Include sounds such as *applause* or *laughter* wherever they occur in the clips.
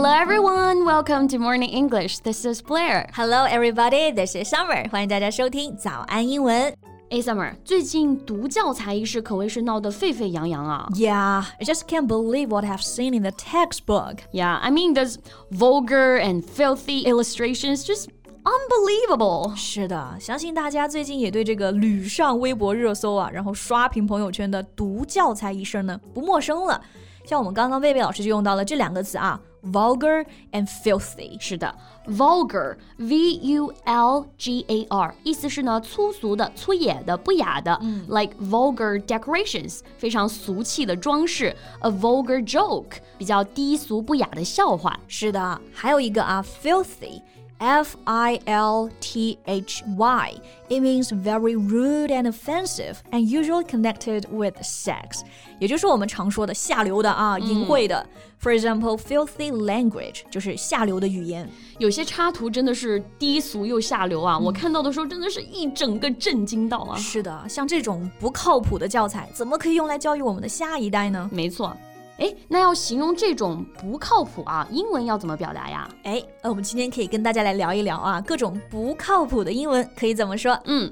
Hello everyone, welcome to Morning English. This is Blair. Hello everybody, this is Summer. 欢迎大家收听早安英文。A Summer，最近毒教材一事可谓是闹得沸沸扬扬啊。Yeah, I just can't believe what I've seen in the textbook. Yeah, I mean those vulgar and filthy illustrations just unbelievable. Unbelievable！是的，相信大家最近也对这个屡上微博热搜啊，然后刷屏朋友圈的“毒教材”一事呢不陌生了。像我们刚刚魏魏老师就用到了这两个词啊，vulgar and filthy。是的，vulgar, V-U-L-G-A-R，意思是呢粗俗的、粗野的、不雅的、l i k e vulgar decorations，非常俗气的装饰；a vulgar joke，比较低俗不雅的笑话。是的，还有一个啊，filthy。F I L T H Y. It means very rude and offensive, and usually connected with sex. 也就是我们常说的下流的啊，淫秽的。For example, filthy language 就是下流的语言。有些插图真的是低俗又下流啊！我看到的时候真的是一整个震惊到啊！是的，像这种不靠谱的教材，怎么可以用来教育我们的下一代呢？没错。 哎，那要形容这种不靠谱啊，英文要怎么表达呀？哎，我们今天可以跟大家来聊一聊啊，各种不靠谱的英文可以怎么说？嗯，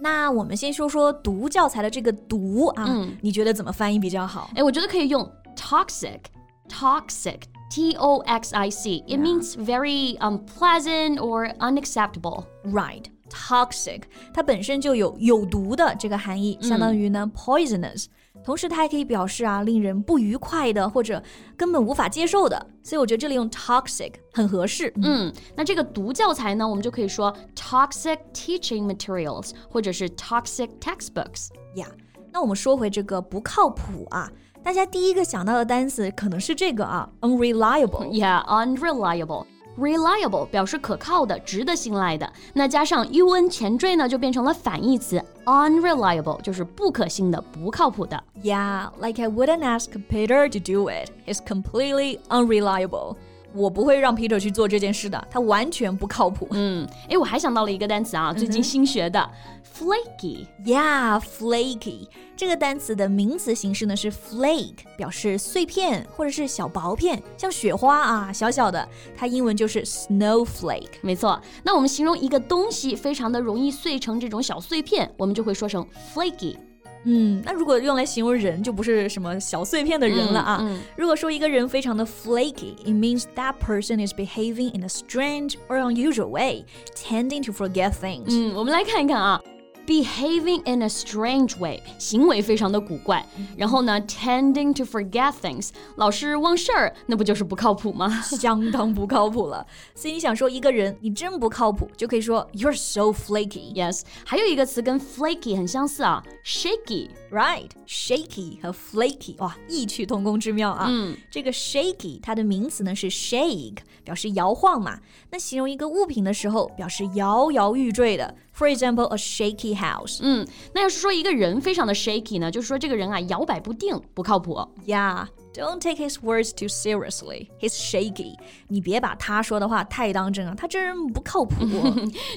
那我们先说说读教材的这个读啊，嗯你觉得怎么翻译比较好？哎，我觉得可以用 toxic，toxic。T O X I C. It means very unpleasant or unacceptable. Right. toxic，它本身就有有毒的这个含义，相当于呢 poisonous。同时，它还可以表示啊，令人不愉快的或者根本无法接受的，所以我觉得这里用 toxic 很合适。嗯，那这个毒教材呢，我们就可以说 toxic teaching materials 或者是 toxic textbooks。呀，那我们说回这个不靠谱啊，大家第一个想到的单词可能是这个啊，unreliable。Yeah，unreliable。Reliable 表示可靠的、值得信赖的，那加上 un 前缀呢，就变成了反义词 unreliable，就是不可信的、不靠谱的。 Yeah, like I wouldn't ask Peter to do it. He's completely unreliable. 我不会让 Peter 去做这件事的，他完全不靠谱。嗯，诶，我还想到了一个单词啊，最近新学的、flaky。Yeah, flaky 这个单词的名词形式呢是 flake，表示碎片或者是小薄片，像雪花啊，小小的。它英文就是 snowflake。没错，那我们形容一个东西非常的容易碎成这种小碎片，我们就会说成 flaky。嗯，那如果用来形容人，就不是什么小碎片的人了啊。嗯嗯如果说一个人非常的 flaky，it means that person is behaving in a strange or unusual way, tending to forget things. 嗯，我们来看一看啊。Behaving in a strange way，行为非常的古怪。然后呢，tending to forget things，老是忘事儿，那不就是不靠谱吗相当不靠谱了，所以你想说一个人你真不靠谱，就可以说 You're so flaky。 ？Yes，还有一个词跟 flaky 很相似啊，shaky。 Right, shaky 和 flaky，哇，异曲同工之妙啊。嗯，这个 shaky 它的名词呢是 shake，表示摇晃嘛。那形容一个物品的时候，表示摇摇欲坠的。 For example, a shaky house. 嗯，那要是说一个人非常的 shaky 呢，就是说这个人啊摇摆不定，不靠谱。Yeah, don't take his words too seriously. He's shaky. 你别把他说的话太当真啊，他这人不靠谱。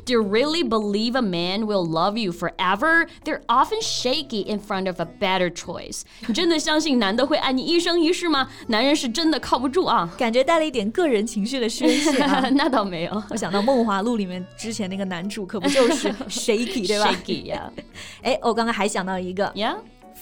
Do you *laughs* really believe a man will love you forever? They're often shaky in front of a better choice. 你真的相信男的会爱你一生一世吗？男人是真的靠不住啊。感觉带了一点个人情绪的宣泄啊。那倒没有我想到《梦华录》里面之前那个男主，可不就是 *laughs* *laughs* shaky 对吧？ ，shaky 呀、哎，我刚刚还想到一个 yeah.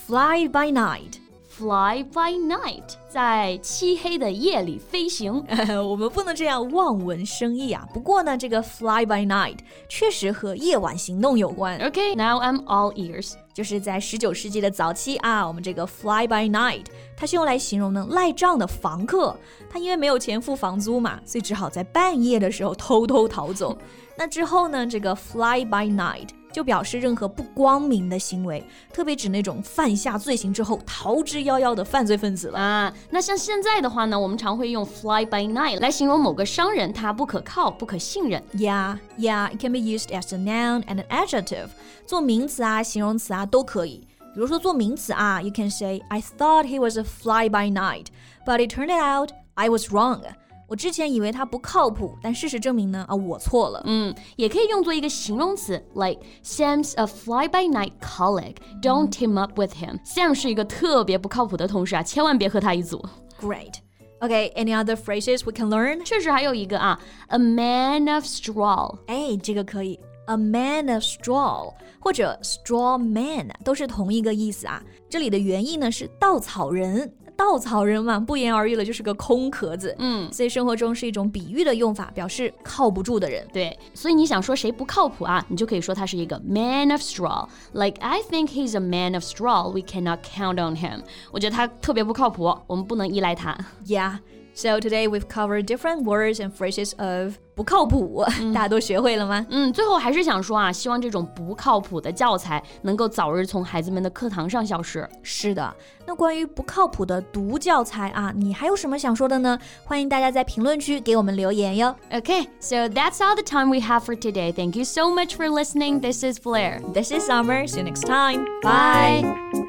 fly by night。 Fly by night，在漆黑的夜里飞行。*laughs* 我们不能这样望文生义啊。不过呢，这个 fly by night 确实和夜晚行动有关。Okay, now I'm all ears. 就是在十九世纪的早期啊，我们这个 fly by night，它是用来形容呢赖账的房客，他因为没有钱付房租嘛，所以只好在半夜的时候偷偷逃走。*laughs* 那之后呢，这个 fly by night 就表示任何不光明的行为，特别指那种犯下罪行之后逃之夭夭的犯罪分子了。啊，那像现在的话呢，我们常会用 fly by night 来形容某个商人他不可靠、不可信任。 Yeah, yeah, it can be used as a noun and an adjective. 做名词啊、形容词啊都可以。比如说做名词啊，you can say I thought he was a fly by night, but it turned out I was wrong. 我之前以为他不靠谱，但事实证明呢，啊，我错了。嗯，也可以用作一个形容词，like Sam's a fly-by-night colleague. Don't team up with him. Sam 是一个特别不靠谱的同事啊，千万别和他一组。Great. Okay, any other phrases we can learn? 确实还有一个啊，a man of straw。哎，这个可以。A man of straw 或者 straw man 都是同一个意思啊。这里的原意呢是稻草人。稻草人嘛，不言而喻了，就是个空壳子。嗯，所以生活中是一种比喻的用法，表示靠不住的人。对，所以你想说谁不靠谱啊，你就可以说他是一个 man of straw。Like I think he's a man of straw. We cannot count on him. 我觉得他特别不靠谱，我们不能依赖他。Yeah. So today we've covered different words and phrases of 不靠谱，嗯、大家都学会了吗？嗯，最后还是想说啊，希望这种不靠谱的教材能够早日从孩子们的课堂上消失。是的，那关于不靠谱的毒教材啊，你还有什么想说的呢？欢迎大家在评论区给我们留言哟。Okay, so that's all the time we have for today. Thank you so much for listening. This is Blair. This is Summer. See you next time. Bye. Bye.